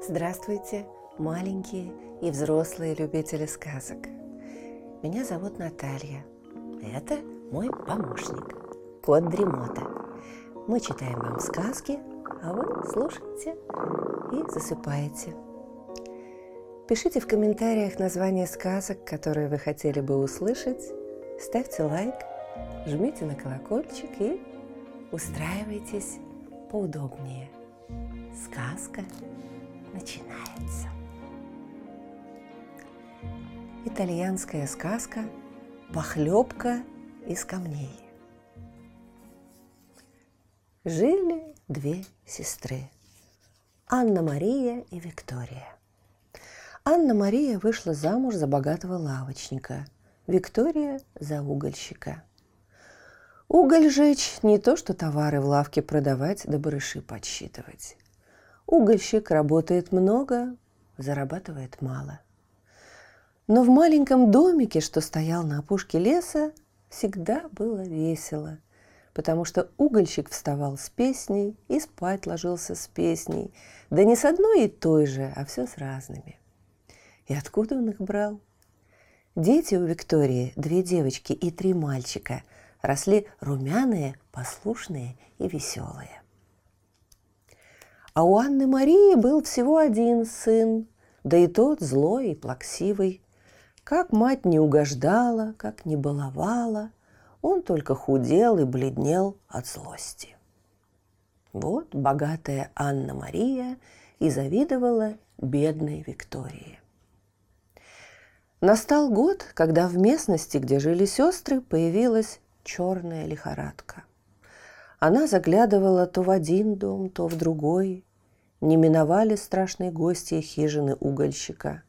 Здравствуйте, маленькие и взрослые любители сказок. Меня зовут Наталья. Это мой помощник, кот Дремота. Мы читаем вам сказки, а вы слушаете и засыпаете. Пишите в комментариях названия сказок, которые вы хотели бы услышать, ставьте лайк, жмите на колокольчик и устраивайтесь поудобнее. Сказка начинается. Итальянская сказка «Похлебка из камней». Жили две сестры – Анна-Мария и Виктория. Анна-Мария вышла замуж за богатого лавочника, Виктория – за угольщика. Уголь жечь – не то, что товары в лавке продавать да барыши подсчитывать. Угольщик работает много, зарабатывает мало. Но в маленьком домике, что стоял на опушке леса, всегда было весело, потому что угольщик вставал с песней и спать ложился с песней, да не с одной и той же, а все с разными. И откуда он их брал? Дети у Виктории, две девочки и три мальчика, росли румяные, послушные и веселые. А у Анны Марии был всего один сын, да и тот злой и плаксивый. Как мать не угождала, как не баловала, он только худел и бледнел от злости. Вот богатая Анна Мария и завидовала бедной Виктории. Настал год, когда в местности, где жили сестры, появилась черная лихорадка. Она заглядывала то в один дом, то в другой, не миновали страшные гости хижины угольщика.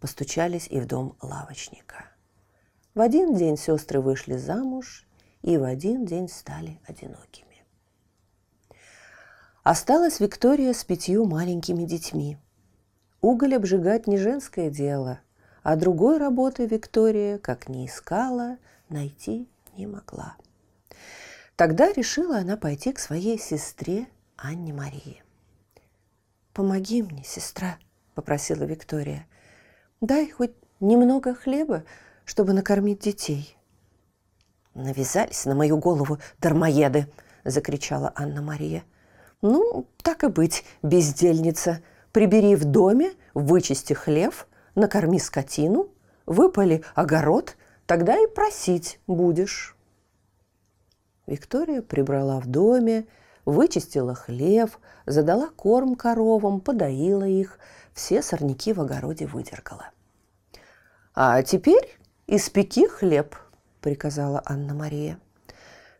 Постучались и в дом лавочника. В один день сестры вышли замуж и в один день стали одинокими. Осталась Виктория с пятью маленькими детьми. Уголь обжигать не женское дело, а другой работы Виктория, как не искала, найти не могла. Тогда решила она пойти к своей сестре Анне Марии. «Помоги мне, сестра», — попросила Виктория. «Дай хоть немного хлеба, чтобы накормить детей». «Навязались на мою голову дармоеды!» — закричала Анна-Мария. «Ну, так и быть, бездельница. Прибери в доме, вычисти хлев, накорми скотину, выпали огород, тогда и просить будешь». Виктория прибрала в доме, вычистила хлев, задала корм коровам, подоила их, все сорняки в огороде выдергала. «А теперь испеки хлеб», – приказала Анна-Мария.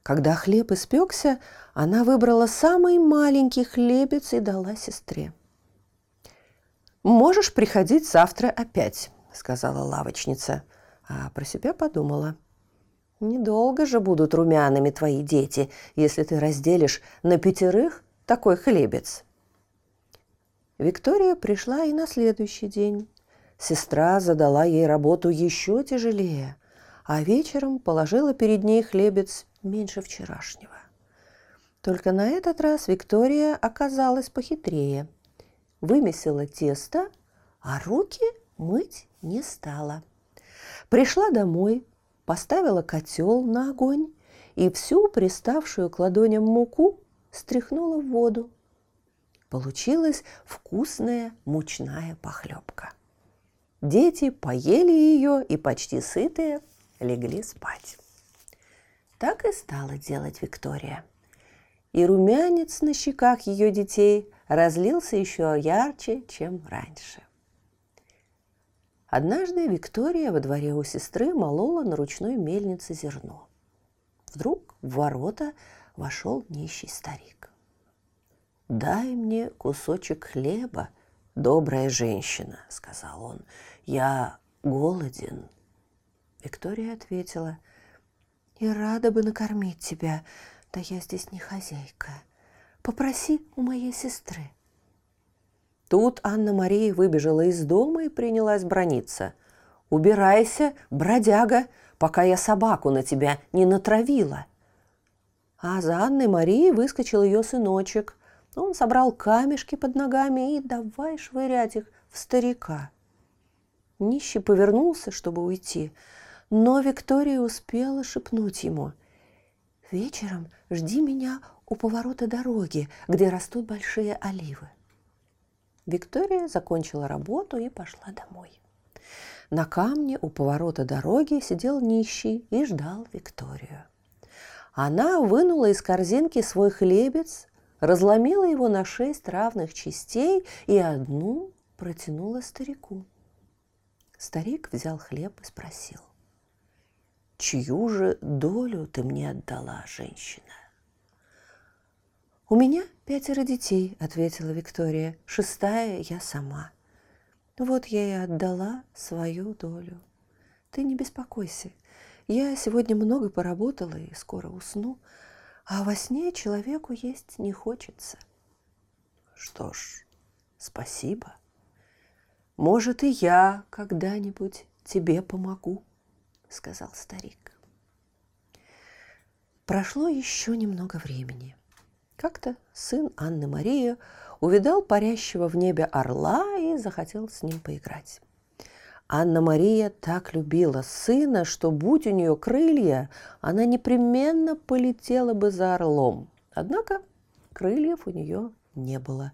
Когда хлеб испекся, она выбрала самый маленький хлебец и дала сестре. «Можешь приходить завтра опять», – сказала лавочница, а про себя подумала – Недолго же будут румяными твои дети, если ты разделишь на пятерых такой хлебец. Виктория пришла и на следующий день. Сестра задала ей работу еще тяжелее, а вечером положила перед ней хлебец меньше вчерашнего. Только на этот раз Виктория оказалась похитрее. Вымесила тесто, а руки мыть не стала. Пришла домой, поставила котел на огонь и всю приставшую к ладоням муку стряхнула в воду. Получилась вкусная мучная похлебка. Дети поели ее и почти сытые легли спать. Так и стала делать Виктория. И румянец на щеках ее детей разлился еще ярче, чем раньше. Однажды Виктория во дворе у сестры молола на ручной мельнице зерно. Вдруг в ворота вошел нищий старик. «Дай мне кусочек хлеба, добрая женщина», — сказал он. «Я голоден». Виктория ответила, «И рада бы накормить тебя, да я здесь не хозяйка. Попроси у моей сестры». Тут Анна-Мария выбежала из дома и принялась брониться. Убирайся, бродяга, пока я собаку на тебя не натравила. А за Анной Марией выскочил ее сыночек. Он собрал камешки под ногами и давай швырять их в старика. Нищий повернулся, чтобы уйти, но Виктория успела шепнуть ему. «Вечером жди меня у поворота дороги, где растут большие оливы». Виктория закончила работу и пошла домой. На камне у поворота дороги сидел нищий и ждал Викторию. Она вынула из корзинки свой хлебец, разломила его на шесть равных частей и одну протянула старику. Старик взял хлеб и спросил, «Чью же долю ты мне отдала, женщина?» «У меня пятеро детей», — ответила Виктория. «Шестая я сама». Вот я и отдала свою долю. Ты не беспокойся. Я сегодня много поработала и скоро усну, а во сне человеку есть не хочется. Что ж, спасибо. Может, и я когда-нибудь тебе помогу, сказал старик. Прошло еще немного времени. Как-то сын Анны Марии увидал парящего в небе орла и захотел с ним поиграть. Анна-Мария так любила сына, что, будь у нее крылья, она непременно полетела бы за орлом. Однако крыльев у нее не было.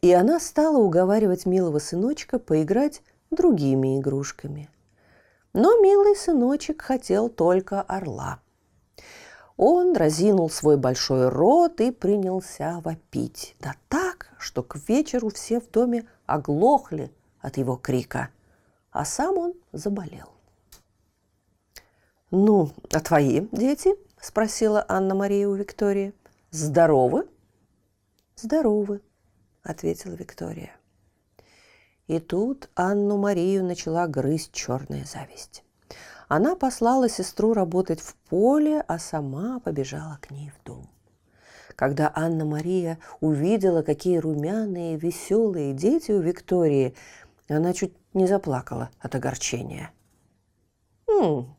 И она стала уговаривать милого сыночка поиграть другими игрушками. Но милый сыночек хотел только орла – он разинул свой большой рот и принялся вопить. Да так, что к вечеру все в доме оглохли от его крика, а сам он заболел. «Ну, а твои дети?» – спросила Анна-Мария у Виктории. «Здоровы?» «Здоровы», – ответила Виктория. И тут Анну-Марию начала грызть черная зависть. Она послала сестру работать в поле, а сама побежала к ней в дом. Когда Анна-Мария увидела, какие румяные, веселые дети у Виктории, она чуть не заплакала от огорчения. «М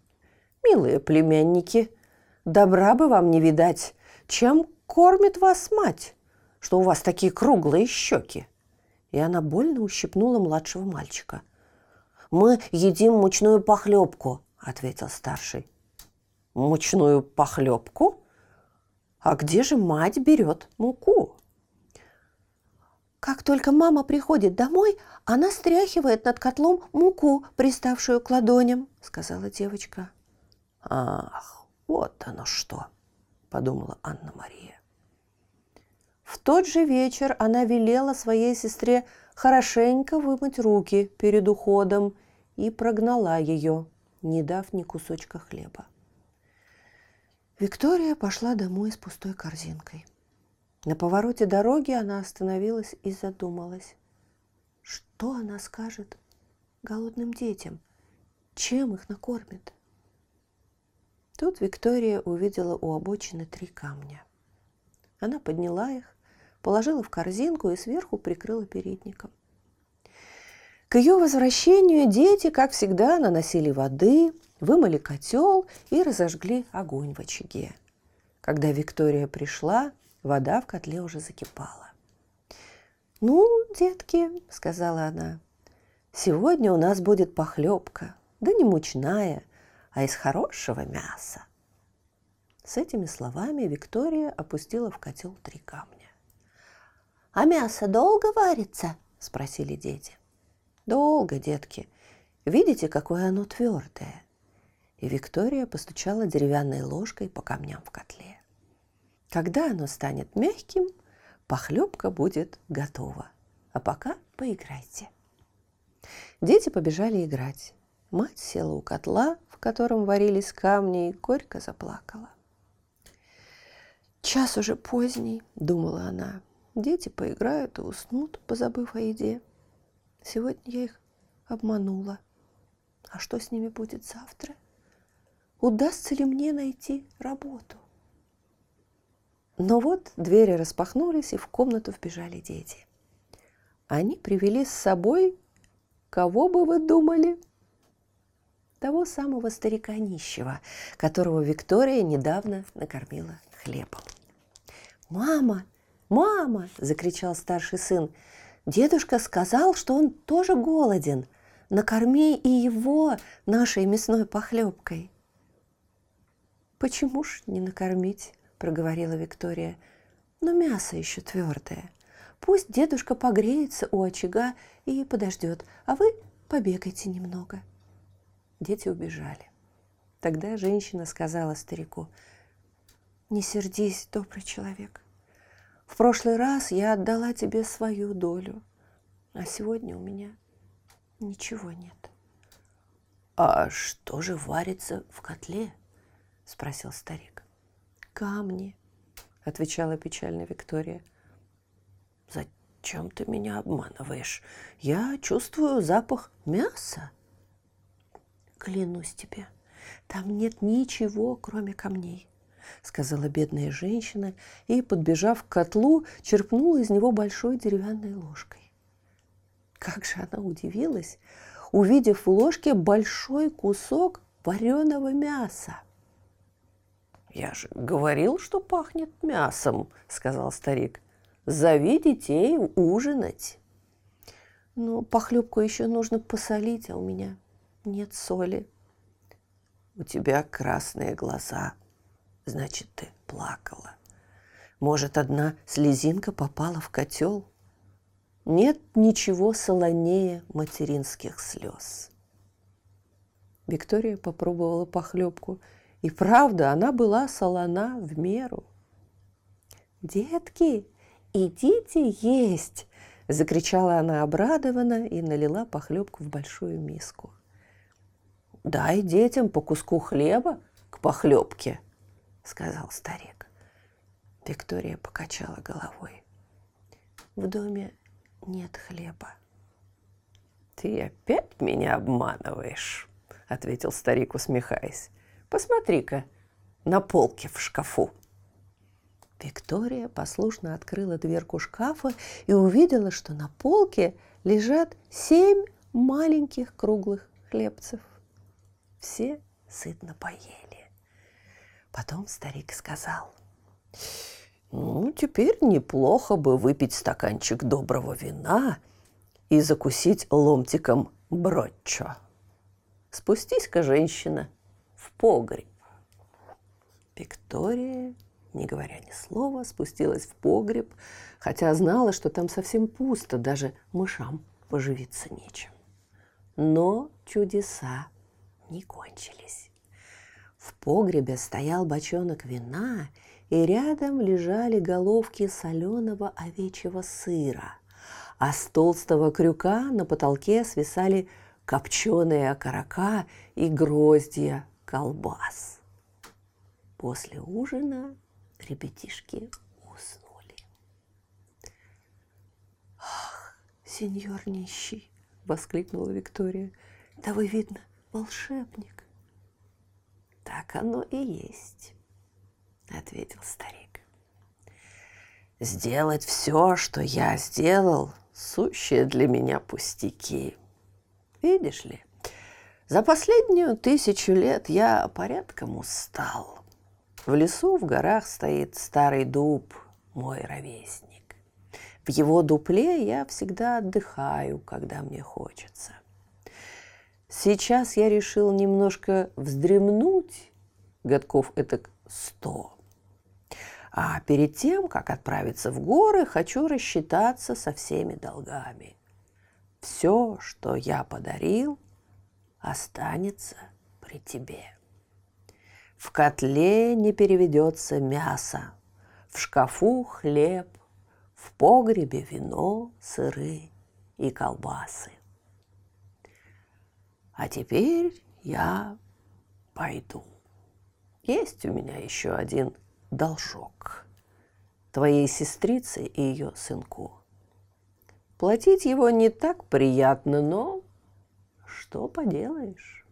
милые племянники, добра бы вам не видать, чем кормит вас мать, что у вас такие круглые щеки?» И она больно ущипнула младшего мальчика. «Мы едим мучную похлебку», ответил старший. Мучную похлебку? А где же мать берет муку? Как только мама приходит домой, она стряхивает над котлом муку, приставшую к ладоням, сказала девочка. Ах, вот оно что, подумала Анна-Мария. В тот же вечер она велела своей сестре хорошенько вымыть руки перед уходом и прогнала ее не дав ни кусочка хлеба. Виктория пошла домой с пустой корзинкой. На повороте дороги она остановилась и задумалась. Что она скажет голодным детям? Чем их накормит? Тут Виктория увидела у обочины три камня. Она подняла их, положила в корзинку и сверху прикрыла передником. К ее возвращению дети, как всегда, наносили воды, вымыли котел и разожгли огонь в очаге. Когда Виктория пришла, вода в котле уже закипала. «Ну, детки», — сказала она, — «сегодня у нас будет похлебка, да не мучная, а из хорошего мяса». С этими словами Виктория опустила в котел три камня. «А мясо долго варится?» – спросили дети. Долго, детки. Видите, какое оно твердое? И Виктория постучала деревянной ложкой по камням в котле. Когда оно станет мягким, похлебка будет готова. А пока поиграйте. Дети побежали играть. Мать села у котла, в котором варились камни, и горько заплакала. «Час уже поздний», — думала она. «Дети поиграют и уснут, позабыв о еде. Сегодня я их обманула. А что с ними будет завтра? Удастся ли мне найти работу? Но вот двери распахнулись, и в комнату вбежали дети. Они привели с собой, кого бы вы думали? того самого старика нищего, которого Виктория недавно накормила хлебом. «Мама! Мама!» – закричал старший сын. «Дедушка сказал, что он тоже голоден. Накорми и его нашей мясной похлебкой». «Почему ж не накормить?» – проговорила Виктория. «Но мясо еще твердое. Пусть дедушка погреется у очага и подождет, а вы побегайте немного». Дети убежали. Тогда женщина сказала старику, «Не сердись, добрый человек. В прошлый раз я отдала тебе свою долю, а сегодня у меня ничего нет». «А что же варится в котле?» – спросил старик. «Камни», – отвечала печально Виктория. «Зачем ты меня обманываешь? Я чувствую запах мяса». «Клянусь тебе, там нет ничего, кроме камней», — сказала бедная женщина и, подбежав к котлу, черпнула из него большой деревянной ложкой. Как же она удивилась, увидев в ложке большой кусок вареного мяса. «Я же говорил, что пахнет мясом», — сказал старик. «Зови детей ужинать». «Но похлебку еще нужно посолить, а у меня нет соли. У тебя красные глаза, значит, ты плакала. Может, одна слезинка попала в котел? Нет ничего солонее материнских слез. Виктория попробовала похлебку, и правда, она была солона в меру. «Детки, идите есть!» – закричала она обрадованно и налила похлебку в большую миску дай детям по куску хлеба к похлебке, сказал старик. Виктория покачала головой. В доме нет хлеба. Ты опять меня обманываешь, ответил старик, усмехаясь. Посмотри-ка на полке в шкафу. Виктория послушно открыла дверку шкафа и увидела, что на полке лежат семь маленьких круглых хлебцев. Все сытно поели. Потом старик сказал, «Ну, теперь неплохо бы выпить стаканчик доброго вина и закусить ломтиком броччо. Спустись-ка, женщина, в погреб». Виктория, не говоря ни слова, спустилась в погреб, хотя знала, что там совсем пусто, даже мышам поживиться нечем. Но чудеса не кончились. В погребе стоял бочонок вина, и рядом лежали головки соленого овечьего сыра, а с толстого крюка на потолке свисали копченые окорока и гроздья колбас. После ужина ребятишки уснули. «Ах, сеньор нищий!» — воскликнула Виктория. «Да вы, видно, волшебник. Так оно и есть, ответил старик. Сделать все, что я сделал, сущие для меня пустяки. Видишь ли, за последнюю тысячу лет я порядком устал. В лесу в горах стоит старый дуб, мой ровесник. В его дупле я всегда отдыхаю, когда мне хочется. Сейчас я решил немножко вздремнуть, годков это сто. А перед тем, как отправиться в горы, хочу рассчитаться со всеми долгами. Все, что я подарил, останется при тебе. В котле не переведется мясо, в шкафу хлеб, в погребе вино, сыры и колбасы. А теперь я пойду. Есть у меня еще один должок твоей сестрице и ее сынку. Платить его не так приятно, но что поделаешь?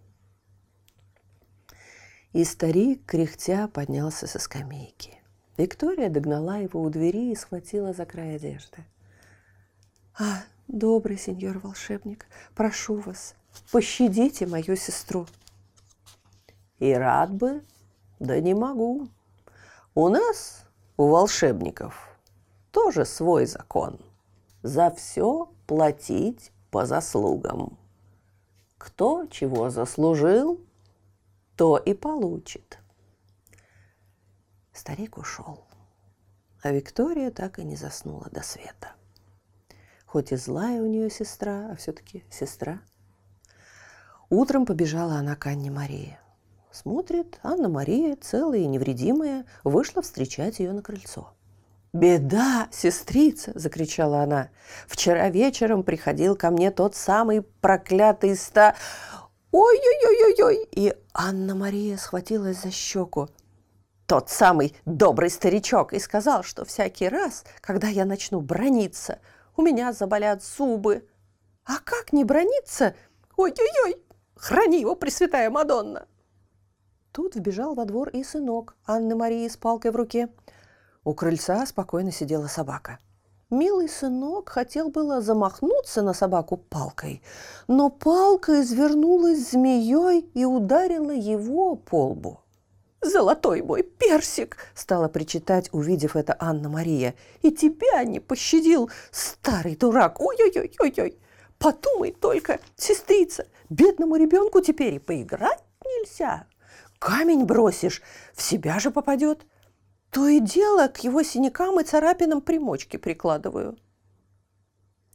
И старик, кряхтя, поднялся со скамейки. Виктория догнала его у двери и схватила за край одежды. «А, добрый сеньор волшебник, прошу вас, Пощадите мою сестру. И рад бы, да не могу. У нас, у волшебников, тоже свой закон. За все платить по заслугам. Кто чего заслужил, то и получит. Старик ушел, а Виктория так и не заснула до света. Хоть и злая у нее сестра, а все-таки сестра. Утром побежала она к Анне Марии. Смотрит, Анна-Мария, целая и невредимая, вышла встречать ее на крыльцо. «Беда, сестрица!» – закричала она. «Вчера вечером приходил ко мне тот самый проклятый ста...» «Ой-ой-ой-ой-ой!» И Анна-Мария схватилась за щеку. Тот самый добрый старичок и сказал, что всякий раз, когда я начну брониться, у меня заболят зубы. А как не брониться? Ой-ой-ой! Храни его, Пресвятая Мадонна! Тут вбежал во двор и сынок Анны Марии с палкой в руке. У крыльца спокойно сидела собака. Милый сынок хотел было замахнуться на собаку палкой, но палка извернулась змеей и ударила его по лбу. «Золотой мой персик!» – стала причитать, увидев это Анна-Мария. «И тебя не пощадил, старый дурак! Ой-ой-ой-ой-ой! Подумай только, сестрица, бедному ребенку теперь и поиграть нельзя!» камень бросишь, в себя же попадет. То и дело к его синякам и царапинам примочки прикладываю.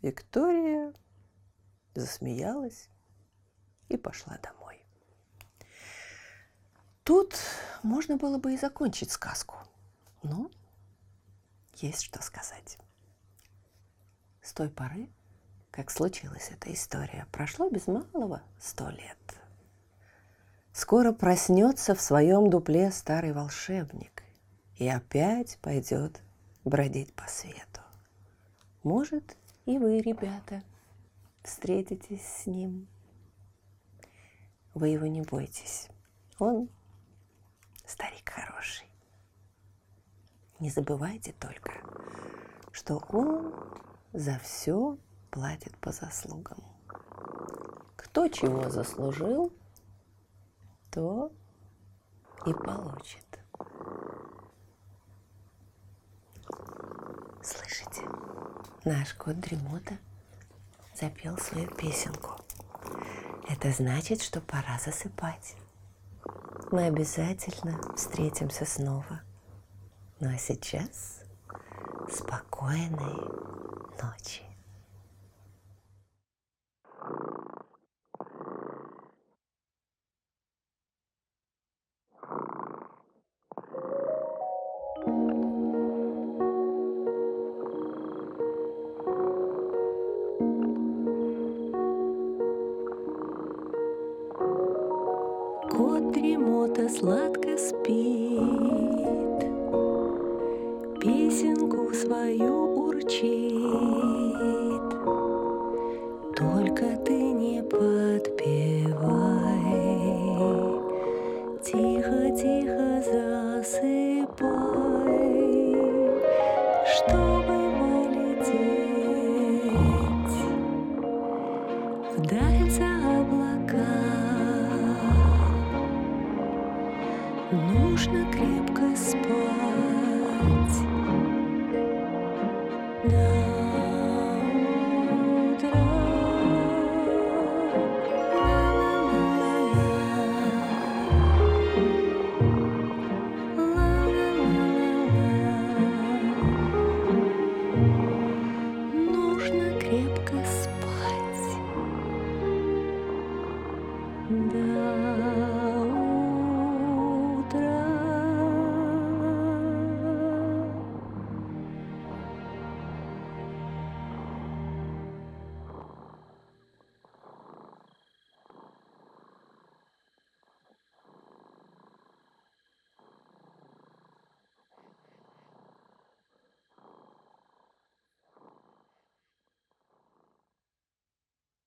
Виктория засмеялась и пошла домой. Тут можно было бы и закончить сказку, но есть что сказать. С той поры, как случилась эта история, прошло без малого сто лет – Скоро проснется в своем дупле старый волшебник и опять пойдет бродить по свету. Может, и вы, ребята, встретитесь с ним. Вы его не бойтесь. Он старик хороший. Не забывайте только, что он за все платит по заслугам. Кто чего заслужил – то и получит. Слышите, наш кот Дремота запел свою песенку. Это значит, что пора засыпать. Мы обязательно встретимся снова. Ну а сейчас спокойной ночи. Кот дремота сладко спит, Песенку свою урчит. Только ты не подпевай, Тихо-тихо засыпай,